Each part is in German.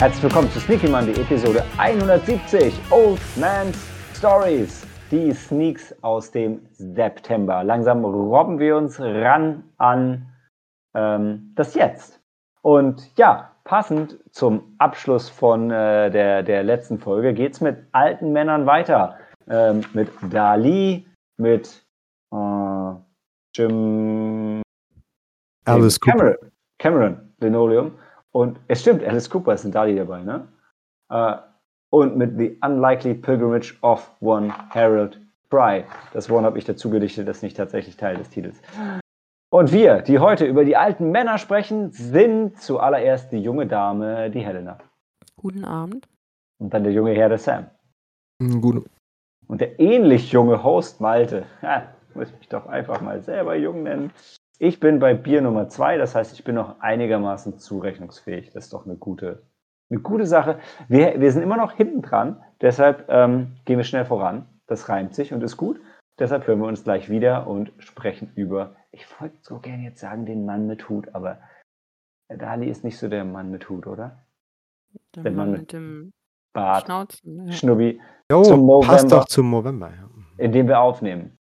Herzlich willkommen zu Sneaky Monday, Episode 170, Old Man's Stories. Die Sneaks aus dem September. Langsam robben wir uns ran an ähm, das Jetzt. Und ja, passend zum Abschluss von äh, der, der letzten Folge geht es mit alten Männern weiter. Ähm, mit Dali, mit äh, Jim Alice Cameron, Cameron Linoleum und es stimmt, Alice Cooper ist in Dali dabei, ne? Äh, und mit The Unlikely Pilgrimage of One Harold Fry. Das One habe ich dazu gedichtet, das ist nicht tatsächlich Teil des Titels. Und wir, die heute über die alten Männer sprechen, sind zuallererst die junge Dame, die Helena. Guten Abend. Und dann der junge Herr, der Sam. Gut. Und der ähnlich junge Host Malte. Ha, muss mich doch einfach mal selber jung nennen. Ich bin bei Bier Nummer zwei, das heißt, ich bin noch einigermaßen zurechnungsfähig. Das ist doch eine gute, eine gute Sache. Wir, wir sind immer noch hinten dran, deshalb ähm, gehen wir schnell voran. Das reimt sich und ist gut. Deshalb hören wir uns gleich wieder und sprechen über, ich wollte so gerne jetzt sagen, den Mann mit Hut, aber Dali ist nicht so der Mann mit Hut, oder? Der, Der Mann Mann mit dem Bart, Schnauzen. Ja. Schnubbi, Jo, Zum passt doch zum November. Ja. in dem wir aufnehmen.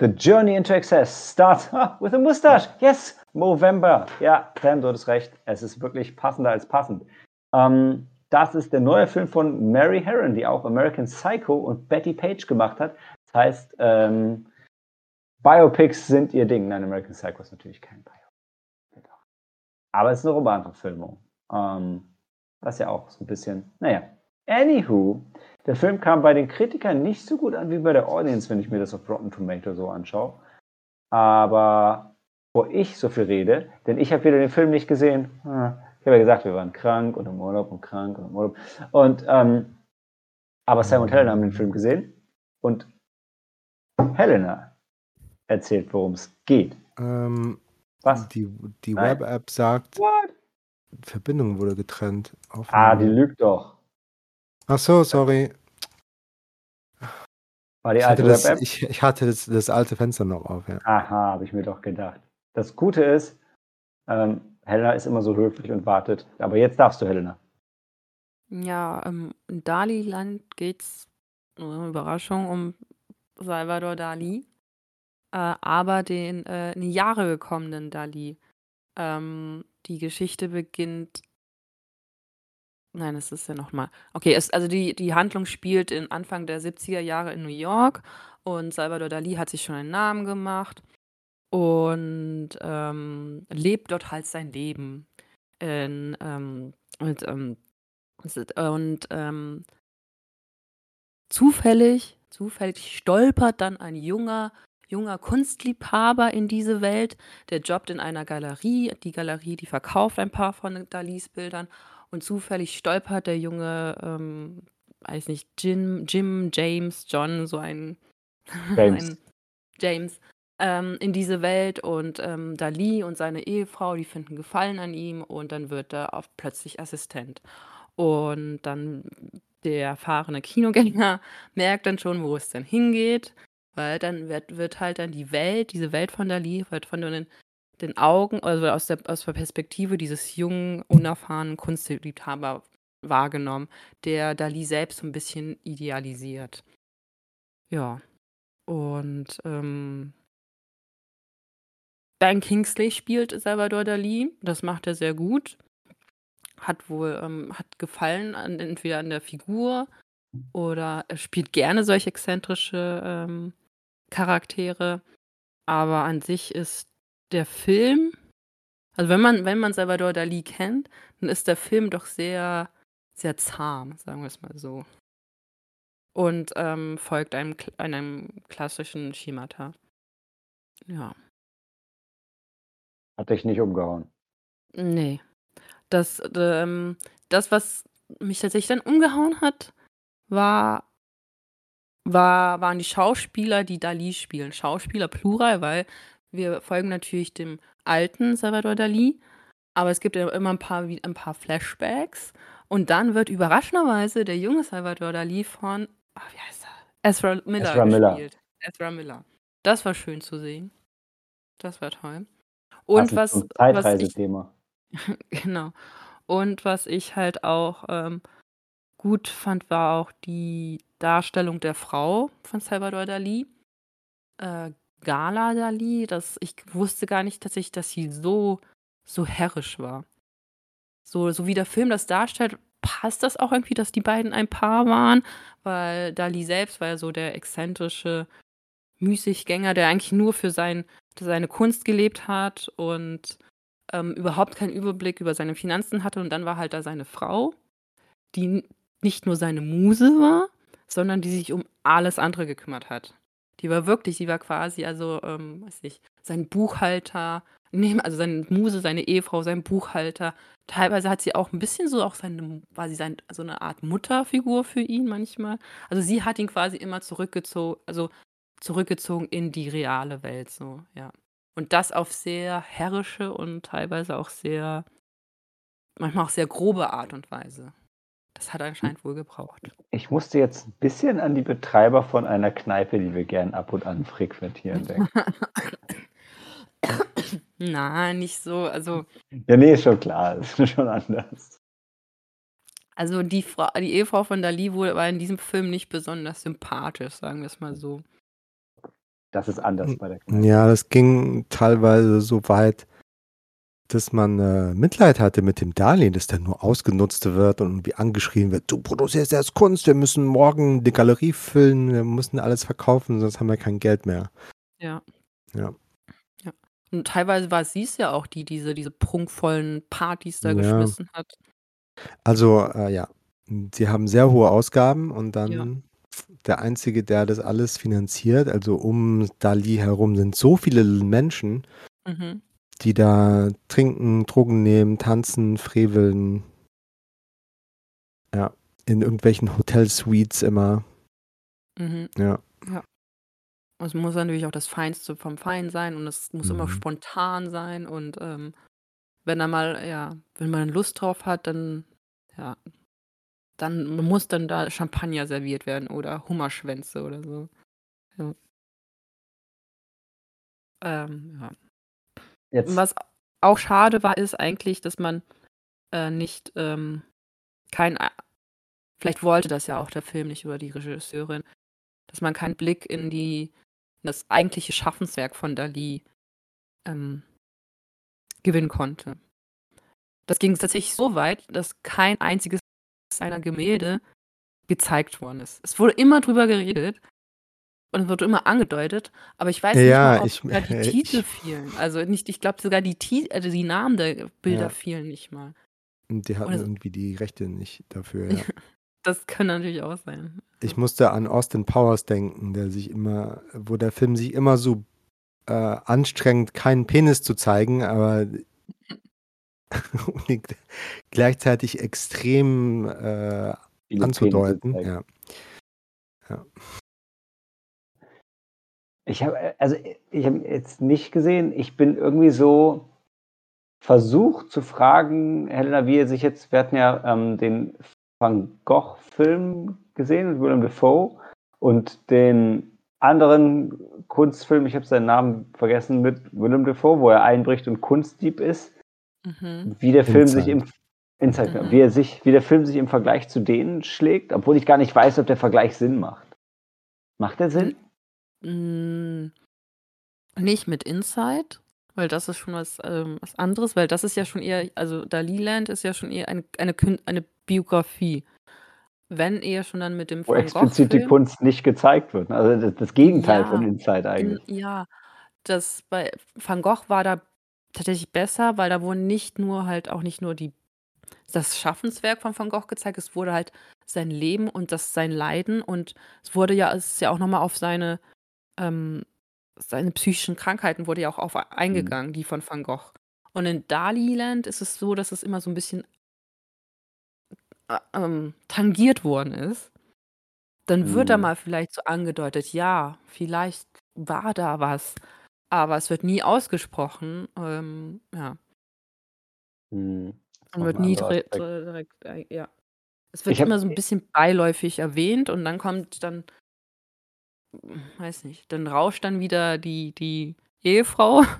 The journey into excess starts with a mustache. Yes, Movember. Ja, Sam, du hattest recht. Es ist wirklich passender als passend. Ähm, das ist der neue Film von Mary Herron, die auch American Psycho und Betty Page gemacht hat. Das heißt, ähm, Biopics sind ihr Ding. Nein, American Psycho ist natürlich kein Biopic. Aber es ist eine Romanverfilmung. Ähm, was ja auch so ein bisschen, naja. Anywho, der Film kam bei den Kritikern nicht so gut an wie bei der Audience, wenn ich mir das auf Rotten Tomato so anschaue. Aber wo ich so viel rede, denn ich habe wieder den Film nicht gesehen. Ah, Ich habe ja gesagt, wir waren krank und im Urlaub und krank und im Urlaub. Und, ähm, aber Sam und Helena haben den Film gesehen und Helena erzählt, worum es geht. Ähm, Was? die die. Web-App sagt, What? Verbindung wurde getrennt. Ah, die Aufnahme. lügt doch. Ach so, sorry. War die Ich hatte, alte das, ich, ich hatte das, das alte Fenster noch auf. Ja. Aha, habe ich mir doch gedacht. Das Gute ist, ähm, Helena ist immer so höflich und wartet. Aber jetzt darfst du, Helena. Ja, ähm, in Dali-Land geht's, äh, Überraschung, um Salvador Dali, äh, aber den äh, in die Jahre gekommenen Dali. Ähm, die Geschichte beginnt. Nein, es ist ja nochmal. Okay, es, also die, die Handlung spielt in Anfang der 70er Jahre in New York und Salvador Dali hat sich schon einen Namen gemacht und ähm, lebt dort halt sein Leben. In, ähm, und ähm, und ähm, zufällig, zufällig stolpert dann ein junger, junger Kunstliebhaber in diese Welt. Der jobbt in einer Galerie. Die Galerie, die verkauft ein paar von Dalis Bildern. Und zufällig stolpert der junge, ähm, weiß nicht, Jim, Jim, James, John, so ein James. ein James ähm, in diese Welt und ähm, Dali und seine Ehefrau, die finden Gefallen an ihm und dann wird er auf plötzlich Assistent. Und dann der erfahrene Kinogänger merkt dann schon, wo es denn hingeht, weil dann wird, wird halt dann die Welt, diese Welt von Dali, wird von den, den Augen, also aus der, aus der Perspektive dieses jungen, unerfahrenen Kunstliebhaber wahrgenommen, der Dali selbst so ein bisschen idealisiert. Ja. Und ähm, Ben Kingsley spielt Salvador Dali. Das macht er sehr gut. Hat wohl, ähm, hat gefallen an, entweder an der Figur oder er spielt gerne solche exzentrische ähm, Charaktere. Aber an sich ist der Film, also wenn man, wenn man Salvador Dali kennt, dann ist der Film doch sehr, sehr zahm, sagen wir es mal so. Und ähm, folgt einem, einem klassischen Schemata. Ja. Hat dich nicht umgehauen. Nee. Das, ähm, das, was mich tatsächlich dann umgehauen hat, war, war, waren die Schauspieler, die Dali spielen. Schauspieler plural, weil wir folgen natürlich dem alten Salvador Dali, aber es gibt ja immer ein paar, ein paar Flashbacks. Und dann wird überraschenderweise der junge Salvador Dali von, ah, wie heißt er? Ezra Miller Ezra Miller. gespielt. Ezra Miller. Das war schön zu sehen. Das war toll. Und was ich Zeitreisethema. genau. Und was ich halt auch, ähm, gut fand, war auch die Darstellung der Frau von Salvador Dalí. Äh, Gala Dalí, das ich wusste gar nicht tatsächlich, dass sie so so herrisch war. So so wie der Film das darstellt, passt das auch irgendwie, dass die beiden ein Paar waren, weil Dalí selbst war ja so der exzentrische Müßiggänger, der eigentlich nur für sein seine Kunst gelebt hat und, ähm, überhaupt keinen Überblick über seine Finanzen hatte und dann war halt da seine Frau, die nicht nur seine Muse war, sondern die sich um alles andere gekümmert hat. Die war wirklich die war quasi also, ähm, weiß nicht, sein Buchhalter, ne, also seine Muse, seine Ehefrau, sein Buchhalter. Teilweise hat sie auch 'n bisschen so auch seine war sie sein so 'ne Art Mutterfigur für ihn manchmal. Also, sie hat ihn quasi immer zurückgezo also, zurückgezogen in die reale Welt so, ja. Und das auf sehr herrische und teilweise auch sehr manchmal auch sehr grobe Art und Weise. Das hat anscheinend wohl gebraucht. Ich musste jetzt 'n bisschen an die Betreiber von einer Kneipe, die wir gern ab und an frequentieren, denken. Nein, nicht so, also Ja, ne, ist schon klar, ist schon anders. Also, die Fra die Ehefrau von Dalí wohl war in diesem Film nicht besonders sympathisch, sagen wir's mal so. Das ist anders bei der Kneipe. ja, das ging teilweise so weit, dass man, äh, Mitleid hatte mit dem Darlehen, dass der nur ausgenutzt wird und irgendwie angeschrien wird: „Du produzierst erst Kunst, wir müssen morgen die Galerie füllen, wir müssen alles verkaufen, sonst haben wir kein Geld mehr.“ Ja. Ja. Ja. Und teilweise war sie's ja auch, die diese diese prunkvollen Partys da Ja. geschmissen hat. Also, äh, ja, sie haben sehr hohe Ausgaben und Ja. dann der Einzige, der das alles finanziert also, um Dalí herum sind so viele Menschen, Mhm. Die da trinken, Drogen nehmen, tanzen, freveln. Ja, in irgendwelchen Hotelsuites immer. Mhm. Ja. Ja. Es muss natürlich auch das Feinste vom Fein sein und es muss immer Mhm. spontan sein und, ähm, wenn er mal ja, wenn man Lust drauf hat, dann ja, dann muss dann da Champagner serviert werden oder Hummerschwänze oder so. Ja. Ähm, ja. Jetzt Was auch schade war, ist eigentlich, dass man, äh, nicht, ähm kein a vielleicht wollte das ja auch der Film nicht oder die Regisseurin, dass man keinen Blick in die in das eigentliche Schaffenswerk von Dalí, ähm gewinnen konnte. Das ging tatsächlich so weit, dass kein einziges seiner Gemälde gezeigt worden ist. Es wurde immer drüber geredet und es wurde immer angedeutet, aber ich weiß nicht Ja, mal, ob ich sogar die ich Titel fielen. Also, nicht ich glaube sogar die also, die Namen der Bilder Ja. fielen nicht mal. Und die hatten es irgendwie die Rechte nicht dafür, ja. Das kann natürlich auch sein. Ich musste an Austin Powers denken, der sich immer wo der Film sich immer so, äh, anstrengt, keinen Penis zu zeigen, aber gleichzeitig extrem, äh, anzudeuten, ja. Ja. Ich habe äh, also, ich habe jetzt nicht gesehen. Ich bin irgendwie so versucht zu fragen, Helena, wie er sich jetzt wir hatten ja, ähm, den Van Gogh-Film gesehen mit Willem Dafoe und den anderen Kunstfilm, ich habe seinen Namen vergessen, mit Willem Dafoe, wo er einbricht und Kunstdieb ist. Mhm. Wie der Film sich Inside. im Inside. Mhm. Wie er sich wie der Film sich im Vergleich zu denen schlägt, obwohl ich gar nicht weiß, ob der Vergleich Sinn macht. Macht der Sinn? Hm, nicht mit Inside, weil das ist schon was, ähm, was anderes, weil das ist ja schon eher also, Daliland ist ja schon eher eine eine eine Biografie. Wenn eher schon dann mit dem Wo Van explizit die. Kunst nicht gezeigt wird, ne? Also, das das Gegenteil von Ja, Inside in eigentlich. ja, das bei Van Gogh war da tatsächlich besser, weil da wurden nicht nur halt auch nicht nur die das Schaffenswerk von Van Gogh gezeigt, es wurde halt sein Leben und das sein Leiden und es wurde ja es ist ja auch noch mal auf seine, ähm seine psychischen Krankheiten wurde ja auch auf Mhm. eingegangen, die von Van Gogh. Und in Daliland ist es so, dass es immer so 'n bisschen äh, ähm, tangiert worden ist. Dann wird da Mhm. mal vielleicht so angedeutet, ja, vielleicht war da was, aber es wird nie ausgesprochen, ähm, ja. Mhm. Und wird nie dre direkt äh, ja. Es wird Ich immer so 'n e bisschen beiläufig erwähnt und dann kommt dann weiß nicht, dann rauscht dann wieder die die Ehefrau.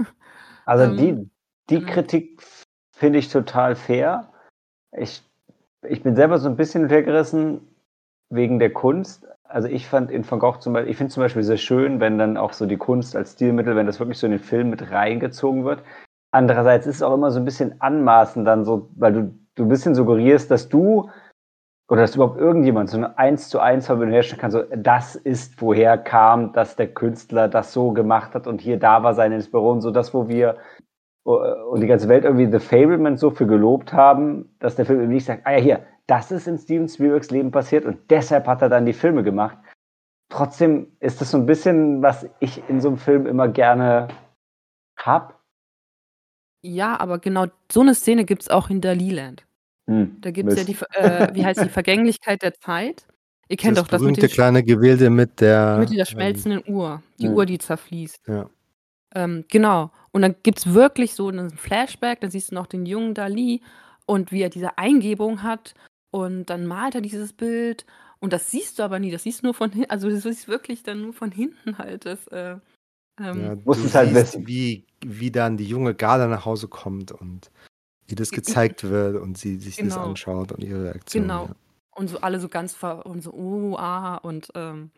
Also Ähm, die die genau. Kritik finde ich total fair. Ich ich bin selber so ein bisschen hintergerissen wegen der Kunst. Also, ich fand in Van Gogh zum Beispiel ich finde zum Beispiel sehr schön, wenn dann auch so die Kunst als Stilmittel wenn das wirklich so in den Film mit reingezogen wird. Andererseits ist es auch immer so ein bisschen anmaßend dann so, weil du du 'n bisschen suggerierst, dass du oder dass überhaupt irgendjemand so 'ne Eins-zu-eins-Verbindung herstellen kann, so: „Das ist woher kam, dass der Künstler das so gemacht hat und hier da war seine Inspiration“, so das, wo wir äh, und die ganze Welt irgendwie The Fabelmans so für gelobt haben, dass der Film eben nicht sagt: „Ah ja, hier, das ist in Steven Spielbergs Leben passiert und deshalb hat er dann die Filme gemacht.“ Trotzdem ist das so 'n bisschen, was ich in so 'nem Film immer gerne habe. Ja, aber genau so 'ne Szene gibt's auch in Daliland. Hm, Da gibt's ja die äh, wie heißt die Vergänglichkeit der Zeit. Ihr kennt Das doch das mit berühmte sch kleine Gemälde mit mit der, dieser ähm schmelzenden Uhr, die Uhr, Mhm. die zerfließt. Ja. Ähm, genau. Und dann gibt's wirklich so 'nen Flashback, da siehst du noch den jungen Dali und wie er diese Eingebung hat und dann malt er dieses Bild und das siehst du aber nie. Das siehst du nur von hin also, du siehst wirklich dann nur von hinten halt das, äh, Ja, ähm Musst du es halt siehst, wissen. wie wie dann die junge Garda nach Hause kommt und wie das gezeigt wird und sie sich das Genau. anschaut und ihre Reaktion, Genau. ja. Und so alle so ganz ver und so: „Oh, ah“ und, ähm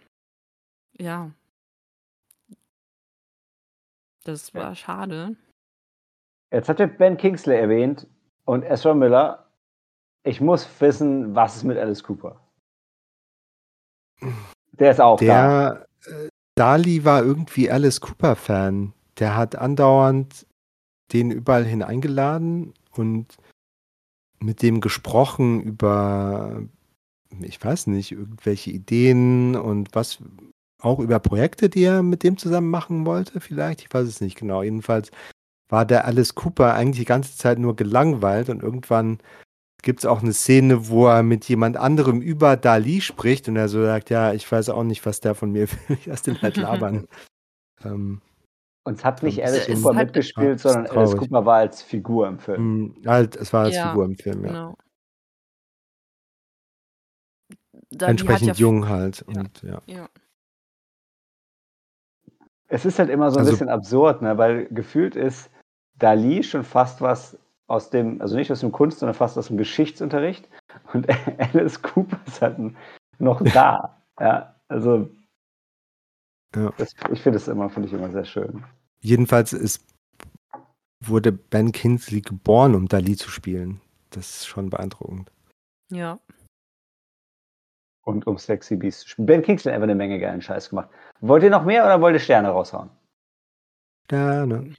ja. Das Ja. war schade. Jetzt habt ihr Ben Kingsley erwähnt und Ezra Miller. Ich muss wissen, was ist mit Alice Cooper? Der ist auch da. Der, äh, Dali war irgendwie Alice Cooper-Fan. Der hat andauernd den überall hin eingeladen und mit dem gesprochen über, ich weiß nicht, irgendwelche Ideen und was auch über Projekte, die er mit dem zusammen machen wollte vielleicht. Ich weiß es nicht genau. Jedenfalls war der Alice Cooper eigentlich die ganze Zeit nur gelangweilt und irgendwann gibt's auch 'ne Szene, wo er mit jemand anderem über Dali spricht und er so sagt: „Ja, ich weiß auch nicht, was der von mir will. Lass den halt labern.“ Ähm Und es hat nicht Alice ist Cooper mitgespielt, ja, sondern Alice. Cooper war als Figur im Film. Hm, halt, es war als Ja, Figur im Film, ja. genau. Hat Entsprechend ja jung halt ja, und ja. ja. Es ist halt immer so 'n Also bisschen absurd, ne, weil gefühlt ist Dali schon fast was aus dem also, nicht aus dem Kunst, sondern fast aus'm Geschichtsunterricht und Alice Cooper ist halt noch da. Ja, also Ja. das ich finde das immer finde ich immer sehr schön. Jedenfalls ist wurde Ben Kingsley geboren, um Dali zu spielen. Das ist schon beeindruckend. Ja. Und um Sexy Beast zu spielen. Ben Kingsley hat einfach 'ne Menge geilen Scheiß gemacht. Wollt ihr noch mehr oder wollt ihr Sterne raushauen? Sterne.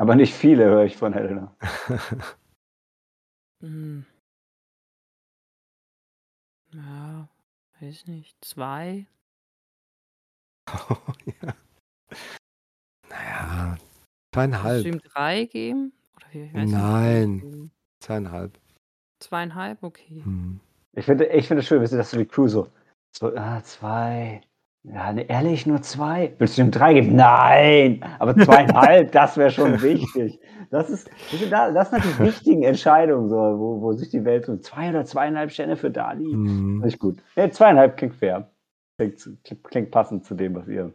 Aber nicht viele, höre ich von Helena. Hm. Ja, weiß nicht, 2? Oh, ja. Na ja, Willst du 2,5. ihm 3 geben? Oder wie ich weiß nicht, Nein? 2,5. 2,5? Okay. Mhm. Ich finde ich finde es schön, dass so die Crew so so: „Ah, 2. Ja, ne, ehrlich, nur 2? Willst du ihm 3 geben?“ „Nein, aber 2,5, das wäre schon wichtig.“ Das ist das sind die wichtigen Entscheidungen so, wo wo sich die Welt so 2 oder 2,5 Sterne für Dali. Mhm. Ich gut. Ne, 2,5 klingt fair. Klingt klingt passend zu dem, was ihr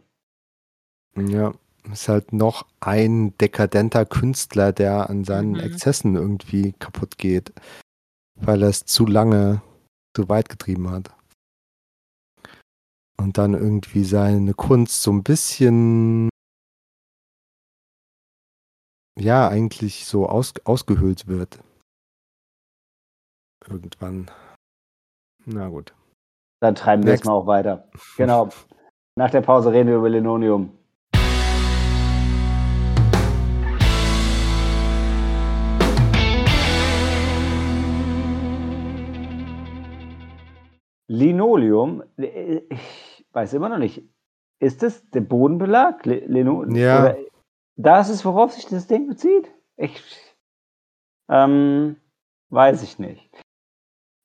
Ja, ist halt noch ein dekadenter Künstler, der an seinen Mhm. Exzessen irgendwie kaputt geht, weil er's zu lange zu weit getrieben hat. Und dann irgendwie seine Kunst so 'n bisschen ja, eigentlich so aus ausgehöhlt wird. Irgendwann. Na gut. Dann treiben wir jetzt Next. mal auch weiter. Genau. Nach der Pause reden wir über Linoleum. Linoleum, äh, ich weiß immer noch nicht. Ist das der Bodenbelag? Lino Ja. oder das ist, worauf sich das Ding bezieht? Ich ähm, weiß ich nicht.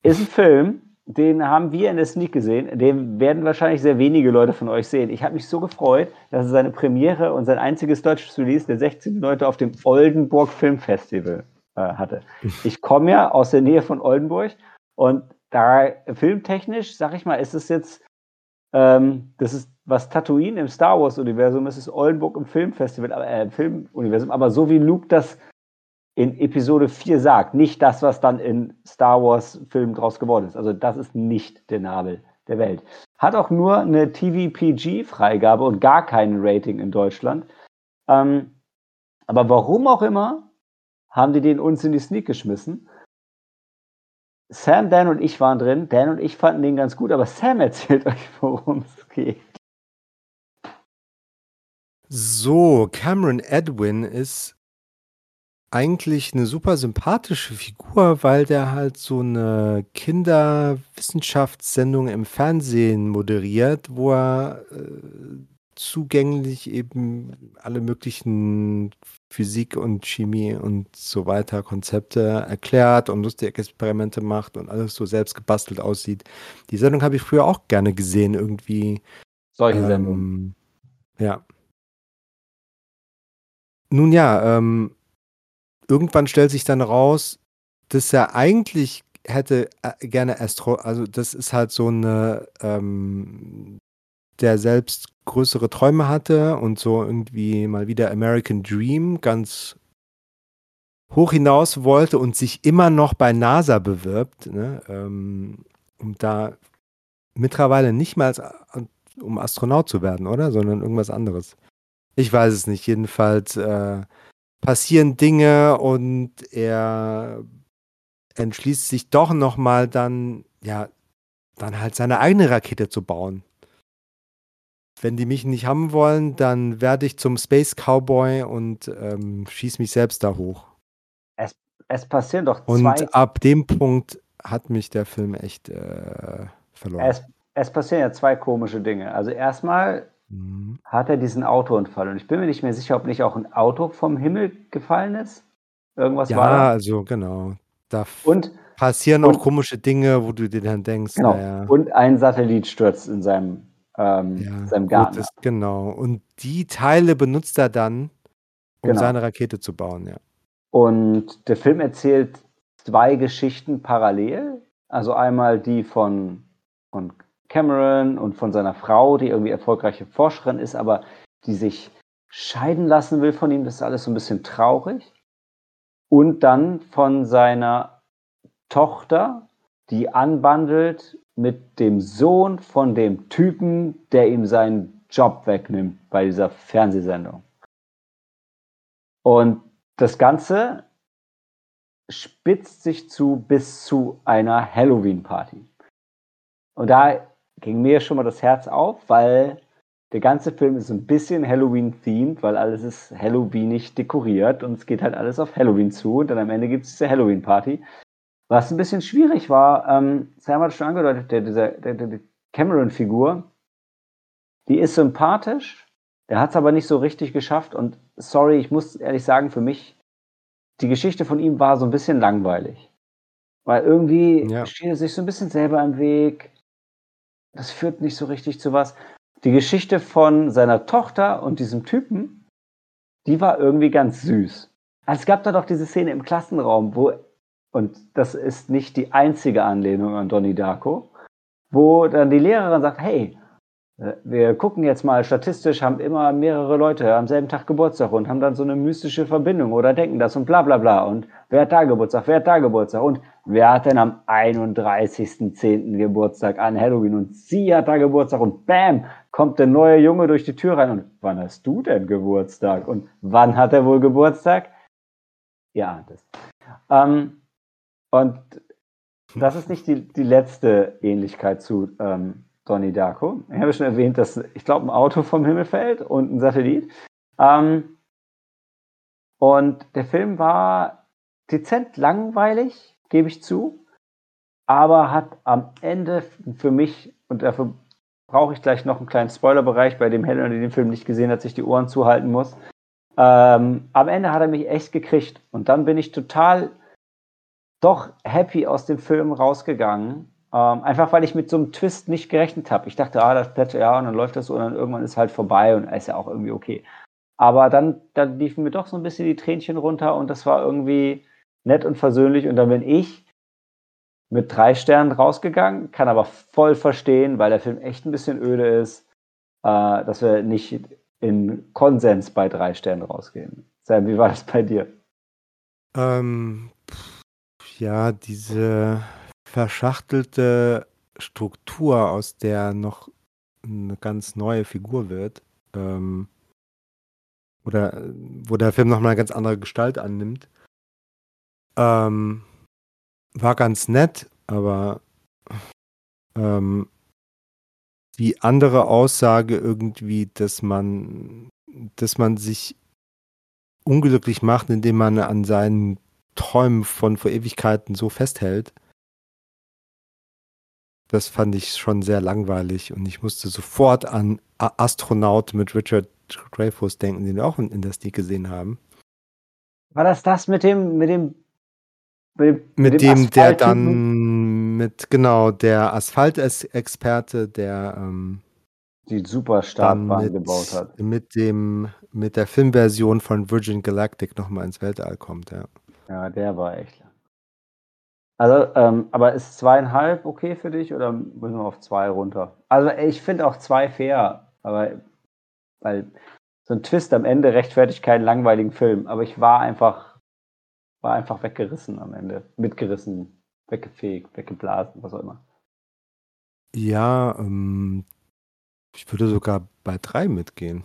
Ist 'n Film, den haben wir in der Sneak gesehen. Den werden wahrscheinlich sehr wenige Leute von euch sehen. Ich habe mich so gefreut, dass er seine Premiere und sein einziges deutsches Release der 16.9. auf dem Oldenburg Filmfestival, äh, hatte. Ich komme ja aus der Nähe von Oldenburg und da filmtechnisch, sage ich mal, ist es jetzt Ähm, das ist, was Tatooine im Star Wars-Universum ist, ist Oldenburg im Filmfestival, äh, im Filmuniversum, aber so wie Luke das in Episode 4 sagt, nicht das, was dann in Star Wars-Filmen draus geworden ist. Also das ist nicht der Nabel der Welt. Hat auch nur eine TV-PG-Freigabe und gar kein Rating in Deutschland. Ähm, aber warum auch immer, haben die den uns in die Sneak geschmissen. Sam, Dan und ich waren drin. Dan und ich fanden den ganz gut, aber Sam erzählt euch, worum es geht. So, Cameron Edwin ist eigentlich eine super sympathische Figur, weil der halt so eine Kinderwissenschaftssendung im Fernsehen moderiert, wo er äh, zugänglich eben alle möglichen Physik und Chemie und so weiter Konzepte erklärt und lustige Experimente macht und alles so selbst gebastelt aussieht. Die Sendung habe ich früher auch gerne gesehen, irgendwie. Solche ähm, Sendungen. Ja. Nun ja, ähm, irgendwann stellt sich dann raus, dass er eigentlich hätte äh, gerne Astro, also das ist halt so eine, ähm, der selbst größere Träume hatte und so irgendwie mal wieder American Dream ganz hoch hinaus wollte und sich immer noch bei NASA bewirbt, ne, ähm, um da mittlerweile nicht mal um Astronaut zu werden, oder? Sondern irgendwas anderes. Ich weiß es nicht. Jedenfalls äh, passieren Dinge und er entschließt sich doch nochmal dann, ja, dann halt seine eigene Rakete zu bauen. Wenn die mich nicht haben wollen, dann werde ich zum Space Cowboy und ähm, schieße mich selbst da hoch. Es, es passieren doch zwei. Und ab dem Punkt hat mich der Film echt äh, verloren. Es, es passieren ja zwei komische Dinge. Also erstmal mhm. hat er diesen Autounfall. Und ich bin mir nicht mehr sicher, ob nicht auch ein Auto vom Himmel gefallen ist. Irgendwas ja, war. Ja, also genau. Da und, passieren auch komische Dinge, wo du dir dann denkst, genau. naja. Und ein Satellit stürzt in seinem, ähm, ja, seinem Garten. Ist, genau. Und die Teile benutzt er dann, um genau. seine Rakete zu bauen, ja. Und der Film erzählt zwei Geschichten parallel. Also einmal die von, von Cameron und von seiner Frau, die irgendwie erfolgreiche Forscherin ist, aber die sich scheiden lassen will von ihm. Das ist alles so ein bisschen traurig. Und dann von seiner Tochter, die anbandelt mit dem Sohn von dem Typen, der ihm seinen Job wegnimmt bei dieser Fernsehsendung. Und das Ganze spitzt sich zu bis zu einer Halloween-Party. Und da ging mir schon mal das Herz auf, weil der ganze Film ist ein bisschen Halloween-themed, weil alles ist Halloweenig dekoriert und es geht halt alles auf Halloween zu und dann am Ende gibt es diese Halloween-Party. Was ein bisschen schwierig war, ähm, Sam hat schon angedeutet, der, dieser, der, der Cameron-Figur, die ist sympathisch, der hat es aber nicht so richtig geschafft und sorry, ich muss ehrlich sagen, für mich, die Geschichte von ihm war so ein bisschen langweilig. Weil irgendwie ja. steht er sich so ein bisschen selber im Weg das führt nicht so richtig zu was. Die Geschichte von seiner Tochter und diesem Typen, die war irgendwie ganz süß. Also es gab da doch diese Szene im Klassenraum, wo, und das ist nicht die einzige Anlehnung an Donnie Darko, wo dann die Lehrerin sagt, hey, wir gucken jetzt mal statistisch, haben immer mehrere Leute am selben Tag Geburtstag und haben dann so eine mystische Verbindung oder denken das und bla bla bla. Und wer hat da Geburtstag, wer hat da Geburtstag und wer hat denn am 31.10. Geburtstag an Halloween und sie hat da Geburtstag und bam, kommt der neue Junge durch die Tür rein und wann hast du denn Geburtstag und wann hat er wohl Geburtstag? Ja, das. Ähm, und das ist nicht die, die letzte Ähnlichkeit zu ähm, Donnie Darko. Ich habe schon erwähnt, dass ich glaube, ein Auto vom Himmel fällt und ein Satellit. Ähm, und der Film war dezent langweilig, gebe ich zu, aber hat am Ende für mich, und dafür brauche ich gleich noch einen kleinen Spoilerbereich, bei dem Helen, der den Film nicht gesehen hat, sich die Ohren zuhalten muss. Ähm, am Ende hat er mich echt gekriegt und dann bin ich total doch happy aus dem Film rausgegangen ähm, einfach weil ich mit so einem Twist nicht gerechnet habe. Ich dachte, ah, das plätschert, ja, und dann läuft das so und dann irgendwann ist halt vorbei und ist ja auch irgendwie okay. Aber dann, dann liefen mir doch so ein bisschen die Tränchen runter und das war irgendwie nett und versöhnlich. Und dann bin ich mit drei Sternen rausgegangen, kann aber voll verstehen, weil der Film echt ein bisschen öde ist, äh, dass wir nicht in Konsens bei drei Sternen rausgehen. Sam, wie war das bei dir? Ähm, ja, diese verschachtelte Struktur, aus der noch eine ganz neue Figur wird, ähm, oder wo der Film nochmal eine ganz andere Gestalt annimmt, ähm, war ganz nett, aber ähm, die andere Aussage irgendwie, dass man, dass man sich unglücklich macht, indem man an seinen Träumen von vor Ewigkeiten so festhält. Das fand ich schon sehr langweilig und ich musste sofort an Astronaut mit Richard Dreyfuss denken, den wir auch in, der Sneak gesehen haben. War das das mit dem, mit dem mit, mit dem, der dann mit, genau, der Asphalt-Experte, der ähm, die super Startbahn gebaut hat. Mit dem, mit der Filmversion von Virgin Galactic nochmal ins Weltall kommt, ja. Ja, der war echt. Also, ähm, aber ist zweieinhalb okay für dich oder müssen wir auf zwei runter? Also ich finde auch zwei fair, aber weil so ein Twist am Ende rechtfertigt keinen langweiligen Film. Aber ich war einfach war einfach weggerissen am Ende. Mitgerissen, weggefegt, weggeblasen, was auch immer. Ja, ähm, ich würde sogar bei drei mitgehen.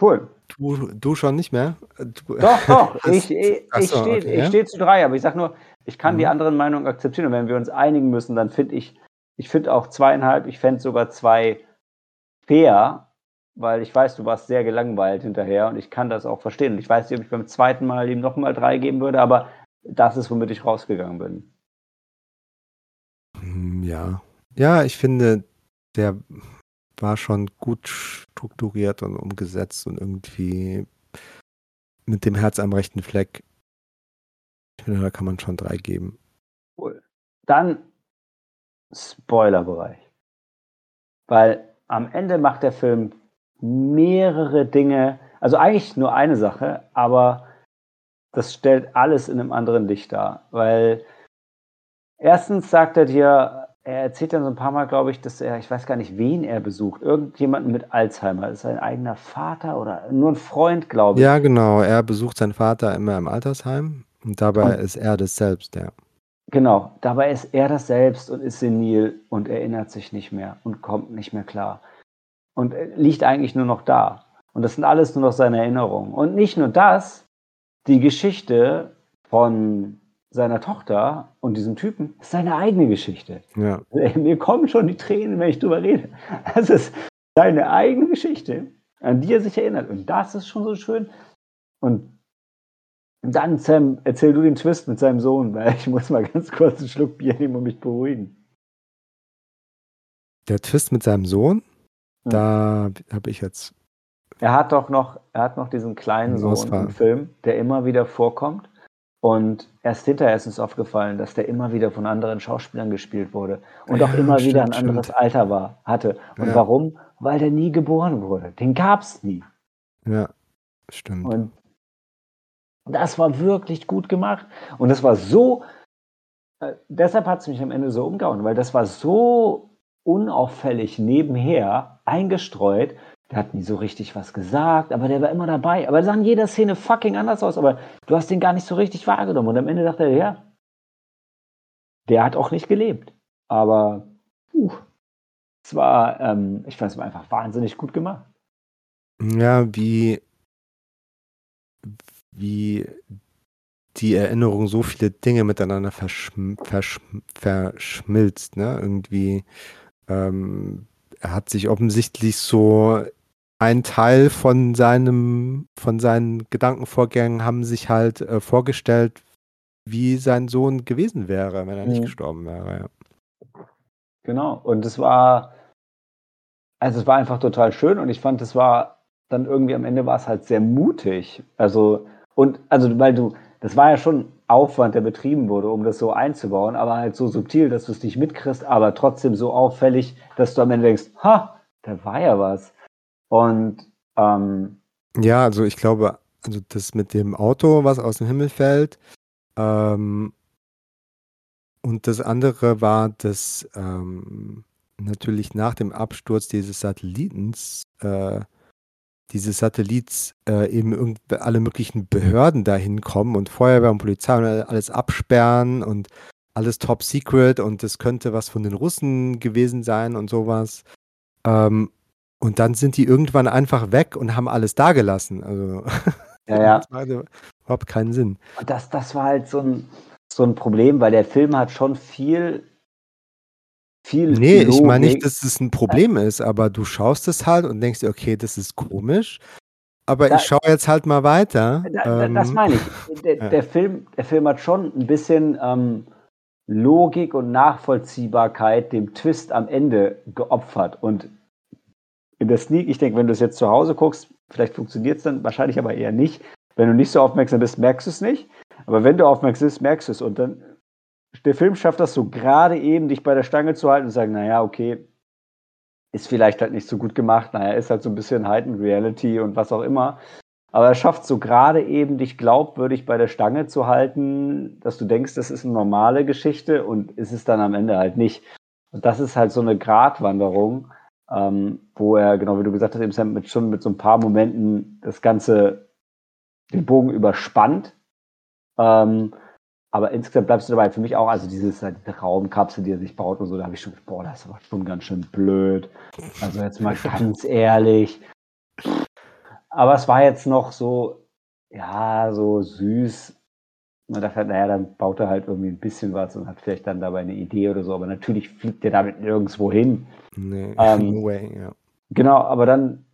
Cool. Du, du schon nicht mehr? Du, doch, doch. ich, ich, ich stehe okay, steh zu drei, aber ich sage nur, ich kann mhm. die anderen Meinungen akzeptieren. Und wenn wir uns einigen müssen, dann finde ich, ich finde auch zweieinhalb, ich fände sogar zwei fair, weil ich weiß, du warst sehr gelangweilt hinterher und ich kann das auch verstehen. Und ich weiß nicht, ob ich beim zweiten Mal ihm nochmal drei geben würde, aber das ist, womit ich rausgegangen bin. Hm, ja. Ja, ich finde, der war schon gut strukturiert und umgesetzt und irgendwie mit dem Herz am rechten Fleck. Finde, da kann man schon drei geben. Cool. Dann Spoilerbereich. Weil am Ende macht der Film mehrere Dinge, also eigentlich nur eine Sache, aber das stellt alles in einem anderen Licht dar. Weil erstens sagt er dir, er erzählt dann so ein paar Mal, glaube ich, dass er, ich weiß gar nicht, wen er besucht, irgendjemanden mit Alzheimer. Ist sein eigener Vater oder nur ein Freund, glaube ich. Ja, genau. Er besucht seinen Vater immer im Altersheim und dabei und, ist er das selbst, ja. Genau, dabei ist er das selbst und ist senil und erinnert sich nicht mehr und kommt nicht mehr klar und liegt eigentlich nur noch da. Und das sind alles nur noch seine Erinnerungen. Und nicht nur das, die Geschichte von seiner Tochter und diesem Typen ist seine eigene Geschichte. Ja. Mir kommen schon die Tränen, wenn ich drüber rede. Das ist seine eigene Geschichte, an die er sich erinnert. Und das ist schon so schön. Und dann, Sam, erzähl du den Twist mit seinem Sohn, weil ich muss mal ganz kurz einen Schluck Bier nehmen und mich beruhigen. Der Twist mit seinem Sohn? Da habe ich jetzt. Er hat doch noch, er hat noch diesen kleinen Sohn Ausfall. im Film, der immer wieder vorkommt. Und erst hinterher ist uns aufgefallen, dass der immer wieder von anderen Schauspielern gespielt wurde und ja, auch immer stimmt, wieder ein anderes stimmt. Alter war, hatte. Und ja. warum? Weil der nie geboren wurde. Den gab es nie. Ja, stimmt. Und das war wirklich gut gemacht. Und das war so, äh, deshalb hat es mich am Ende so umgehauen, weil das war so unauffällig nebenher eingestreut. Der hat nie so richtig was gesagt, aber der war immer dabei. Aber er sah in jeder Szene fucking anders aus, aber du hast den gar nicht so richtig wahrgenommen. Und am Ende dachte er, ja, der hat auch nicht gelebt. Aber uh, es war, ähm, ich fand es einfach wahnsinnig gut gemacht. Ja, wie, wie die Erinnerung so viele Dinge miteinander verschm verschm verschmilzt, ne? Irgendwie ähm, hat sich offensichtlich so ein Teil von seinem, von seinen Gedankenvorgängen haben sich halt äh, vorgestellt, wie sein Sohn gewesen wäre, wenn er nicht mhm. gestorben wäre. Ja. Genau. Und es war, also es war einfach total schön und ich fand, es war dann irgendwie am Ende war es halt sehr mutig. Also, und, also, weil du, das war ja schon Aufwand, der betrieben wurde, um das so einzubauen, aber halt so subtil, dass du es nicht mitkriegst, aber trotzdem so auffällig, dass du am Ende denkst, ha, da war ja was. Und ähm, ja, also ich glaube, also das mit dem Auto, was aus dem Himmel fällt, ähm, und das andere war, dass ähm, natürlich nach dem Absturz dieses Satellitens äh, dieses Satellits äh, eben alle möglichen Behörden dahin kommen und Feuerwehr und Polizei und alles absperren und alles top secret und es könnte was von den Russen gewesen sein und sowas. Ähm, und dann sind die irgendwann einfach weg und haben alles dagelassen. Also ja, ja. das macht überhaupt keinen Sinn. Und das, das war halt so ein, so ein Problem, weil der Film hat schon viel viel Nee, ich meine nicht, dass es ein Problem ist, aber du schaust es halt und denkst dir: „Okay, das ist komisch, aber Da ich schaue jetzt halt mal weiter.“ Da das ähm, meine ich. Der Ja. der Film der Film hat schon ein bisschen, ähm, Logik und Nachvollziehbarkeit dem Twist am Ende geopfert. Und in der Sneak ich denke, wenn du es jetzt zu Hause guckst, vielleicht funktioniert es dann, wahrscheinlich aber eher nicht. Wenn du nicht so aufmerksam bist, merkst du es nicht. Aber wenn du aufmerksam bist, merkst du es. Und dann der Film schafft das so gerade eben, dich bei der Stange zu halten und sagen, naja, okay, ist vielleicht halt nicht so gut gemacht, naja, ist halt so ein bisschen Heightened Reality und was auch immer. Aber er schafft so gerade eben, dich glaubwürdig bei der Stange zu halten, dass du denkst, das ist eine normale Geschichte und ist es dann am Ende halt nicht. Und das ist halt so eine Gratwanderung, ähm, wo er, genau wie du gesagt hast, eben mit, schon mit so ein paar Momenten das Ganze, den Bogen überspannt. Ähm, aber insgesamt bleibst du dabei. Für mich auch, also dieses, äh, diese Raumkapsel, die er sich baut und so, da habe ich schon, boah, das war schon ganz schön blöd. Also jetzt mal ganz ehrlich. Aber es war jetzt noch so, ja, so süß. Man dachte, naja, dann baut er halt irgendwie ein bisschen was und hat vielleicht dann dabei eine Idee oder so. Aber natürlich fliegt er damit nirgendwo hin. Nee, ähm, no way, ja. Genau, aber dann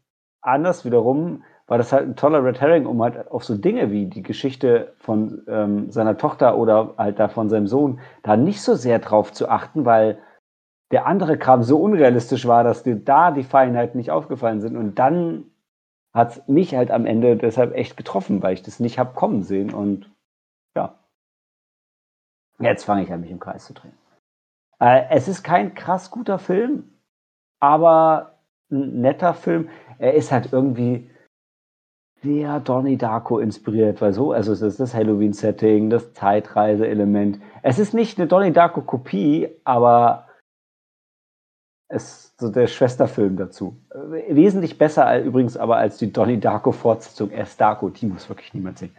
anders wiederum war das halt ein toller Red Herring, um halt auf so Dinge wie die Geschichte von ähm, seiner Tochter oder halt da von seinem Sohn da nicht so sehr drauf zu achten, weil der andere Kram so unrealistisch war, dass dir da die Feinheiten nicht aufgefallen sind. Und dann hat es mich halt am Ende deshalb echt getroffen, weil ich das nicht habe kommen sehen. Und ja, jetzt fange ich an, mich im Kreis zu drehen. Äh, es ist kein krass guter Film, aber ein netter Film. Er ist halt irgendwie sehr Donnie Darko inspiriert, weil so, also es ist das Halloween-Setting, das Zeitreise-Element. Es ist nicht eine Donnie Darko-Kopie, aber es ist so der Schwesterfilm dazu. Wesentlich besser übrigens aber als die Donnie Darko-Fortsetzung S. Darko. Die muss wirklich niemand sehen.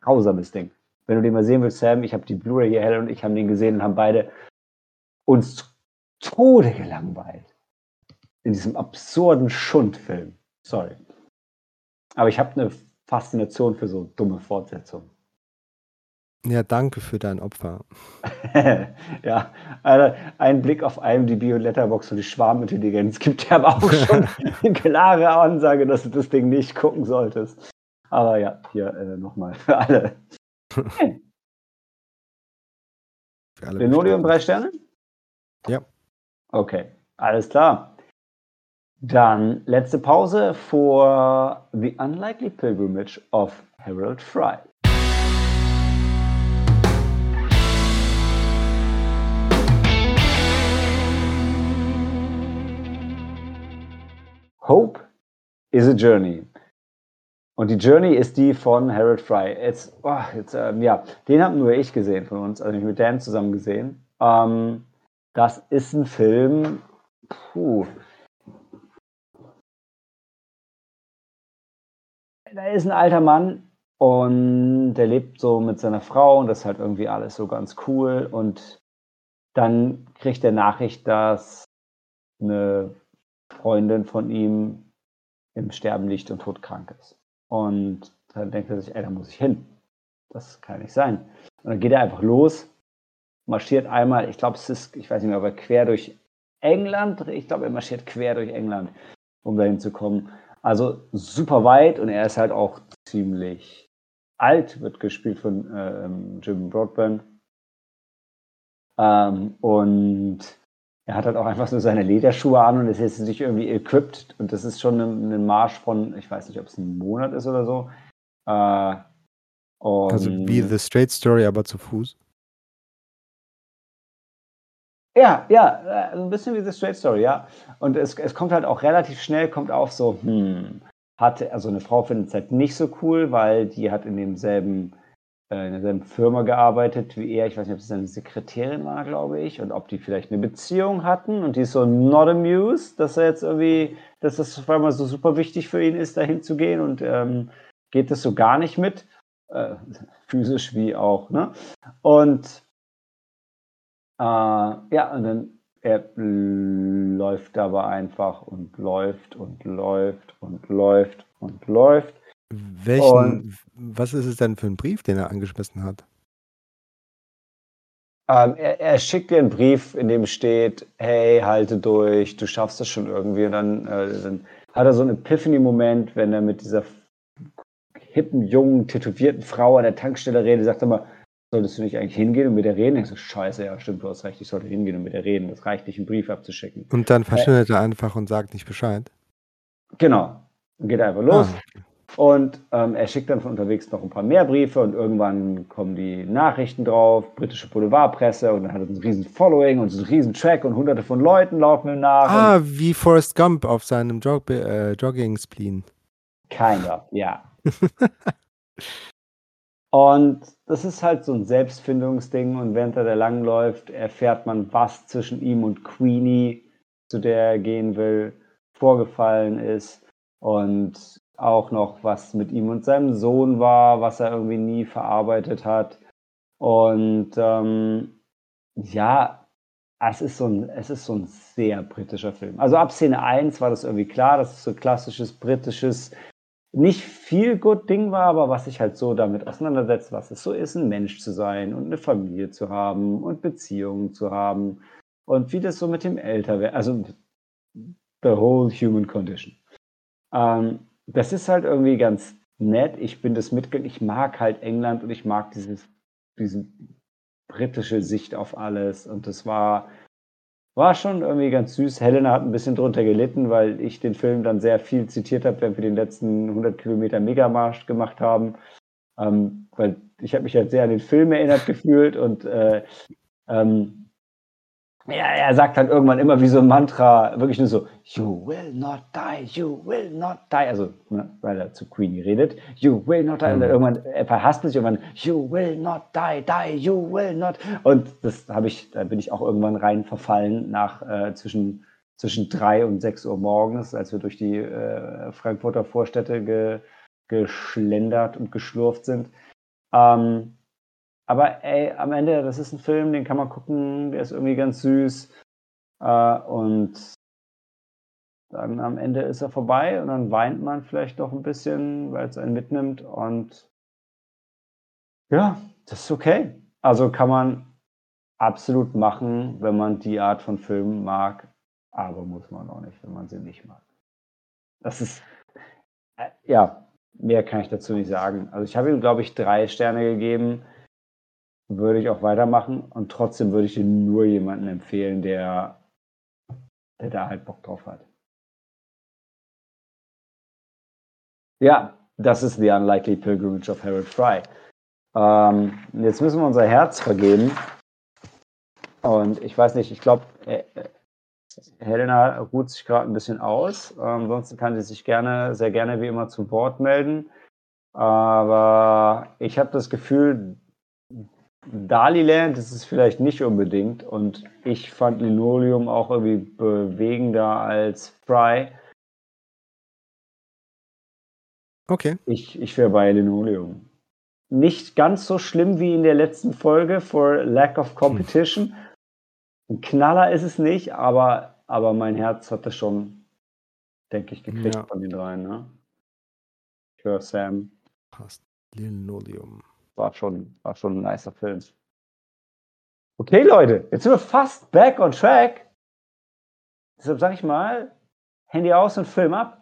Grausames Ding. Wenn du den mal sehen willst, Sam, ich habe die Blu-ray hier, Helen und ich haben den gesehen und haben beide uns zu Tode gelangweilt. In diesem absurden Schundfilm. Sorry. Aber ich habe eine Faszination für so dumme Fortsetzungen. Ja, danke für dein Opfer. ja, also ein Blick auf IMDb und Letterbox und die Schwarmintelligenz gibt dir aber auch schon eine klare Ansage, dass du das Ding nicht gucken solltest. Aber ja, hier äh, nochmal für alle. Alle Linoleum drei Sterne? Ja. Okay, alles klar. Dann letzte Pause vor The Unlikely Pilgrimage of Harold Fry. Hope is a Journey. Und die Journey ist die von Harold Fry. Jetzt, oh, jetzt ähm, ja, den haben nur ich gesehen von uns, also ich mit Dan zusammen gesehen. Ähm, das ist ein Film, puh, da ist ein alter Mann und der lebt so mit seiner Frau und das ist halt irgendwie alles so ganz cool. Und dann kriegt er Nachricht, dass eine Freundin von ihm im Sterben liegt und todkrank ist. Und dann denkt er sich, ey, da muss ich hin. Das kann nicht sein. Und dann geht er einfach los, marschiert einmal, ich glaube, es ist, ich weiß nicht mehr, aber quer durch England. Ich glaube, er marschiert quer durch England, um dahin zu kommen. Also super weit und er ist halt auch ziemlich alt, wird gespielt von ähm, Jim Broadbent. Ähm, und er hat halt auch einfach so seine Lederschuhe an und ist jetzt nicht irgendwie equipped. Und das ist schon ein, ein Marsch von, ich weiß nicht, ob es ein Monat ist oder so. Äh, also wie The Straight Story, aber zu Fuß. Ja, ja, äh, ein bisschen wie The Straight Story, ja. Und es, es kommt halt auch relativ schnell, kommt auf so, hm, hatte, also eine Frau findet es halt nicht so cool, weil die hat in demselben äh, in derselben Firma gearbeitet wie er. Ich weiß nicht, ob es seine Sekretärin war, glaube ich, und ob die vielleicht eine Beziehung hatten und die ist so not amused, dass er jetzt irgendwie, dass das auf einmal so super wichtig für ihn ist, dahin zu gehen und ähm, geht das so gar nicht mit, äh, physisch wie auch, ne? Und ja, und dann er läuft aber einfach und läuft und läuft und läuft und läuft welchen, Und was ist es denn für ein Brief, den er angeschmissen hat? Ähm, er, er schickt dir einen Brief, in dem steht, hey, halte durch, du schaffst das schon irgendwie. Und dann, äh, dann hat er so einen Epiphany-Moment, wenn er mit dieser hippen, jungen, tätowierten Frau an der Tankstelle redet, sagt er mal, solltest du nicht eigentlich hingehen und mit der reden? Ich so, scheiße, ja, stimmt, du hast recht, ich sollte hingehen und mit der reden. Das reicht nicht, einen Brief abzuschicken. Und dann verschwindet er einfach und sagt nicht Bescheid. Genau. Und geht einfach los. Ah. Und ähm, er schickt dann von unterwegs noch ein paar mehr Briefe und irgendwann kommen die Nachrichten drauf, britische Boulevardpresse und dann hat er ein riesen Following und so einen riesen Track und hunderte von Leuten laufen ihm nach. Ah, wie Forrest Gump auf seinem Jog äh, Jogging-Spleen. Keiner, ja. und das ist halt so ein Selbstfindungsding und während er da langläuft, erfährt man, was zwischen ihm und Queenie, zu der er gehen will, vorgefallen ist. Und auch noch, was mit ihm und seinem Sohn war, was er irgendwie nie verarbeitet hat. Und ähm, ja, es ist, so ein, es ist so ein sehr britischer Film. Also ab Szene 1 war das irgendwie klar, dass es so klassisches britisches, nicht viel gut Ding war, aber was sich halt so damit auseinandersetzt, was es so ist, ein Mensch zu sein und eine Familie zu haben und Beziehungen zu haben und wie das so mit dem Älterwerden, also the whole human condition. Ähm, das ist halt irgendwie ganz nett. Ich bin das mitgegangen. Ich mag halt England und ich mag dieses, diese britische Sicht auf alles. Und das war, war schon irgendwie ganz süß. Helena hat ein bisschen drunter gelitten, weil ich den Film dann sehr viel zitiert habe, während wir den letzten 100 Kilometer Megamarsch gemacht haben. Ähm, weil ich habe mich halt sehr an den Film erinnert gefühlt und äh, ähm, ja, er sagt halt irgendwann immer wie so ein Mantra, wirklich nur so, you will not die, you will not die. Also, ne, weil er zu Queenie redet, you will not die. Mhm. Und dann irgendwann, er verhaspelt sich irgendwann, you will not die, die, you will not. Und das habe ich, da bin ich auch irgendwann rein verfallen nach äh, zwischen, zwischen drei und sechs Uhr morgens, als wir durch die äh, Frankfurter Vorstädte ge, geschlendert und geschlurft sind. Ähm, aber ey, am Ende, das ist ein Film, den kann man gucken, der ist irgendwie ganz süß. Äh, und dann am Ende ist er vorbei und dann weint man vielleicht doch ein bisschen, weil es einen mitnimmt. Und ja, das ist okay. Also kann man absolut machen, wenn man die Art von Filmen mag, aber muss man auch nicht, wenn man sie nicht mag. Das ist, äh, ja, mehr kann ich dazu nicht sagen. Also ich habe ihm, glaube ich, drei Sterne gegeben würde ich auch weitermachen und trotzdem würde ich den nur jemanden empfehlen, der, der da halt Bock drauf hat. Ja, das ist The Unlikely Pilgrimage of Harold Fry. Ähm, jetzt müssen wir unser Herz vergeben. Und ich weiß nicht, ich glaube, äh, äh, Helena ruht sich gerade ein bisschen aus. Ähm, ansonsten kann sie sich gerne, sehr gerne wie immer zu Wort melden. Aber ich habe das Gefühl, Daliland ist es vielleicht nicht unbedingt und ich fand Linoleum auch irgendwie bewegender als Fry. Okay. Ich, ich wäre bei Linoleum. Nicht ganz so schlimm wie in der letzten Folge for lack of competition. Ein Knaller ist es nicht, aber, aber mein Herz hat das schon, denke ich, gekriegt ja. von den dreien. Ne? Ich höre Sam. Passt. Linoleum war schon, war schon ein nicer Film. Okay, Leute, jetzt sind wir fast back on track. Deshalb sage ich mal, Handy aus und Film ab.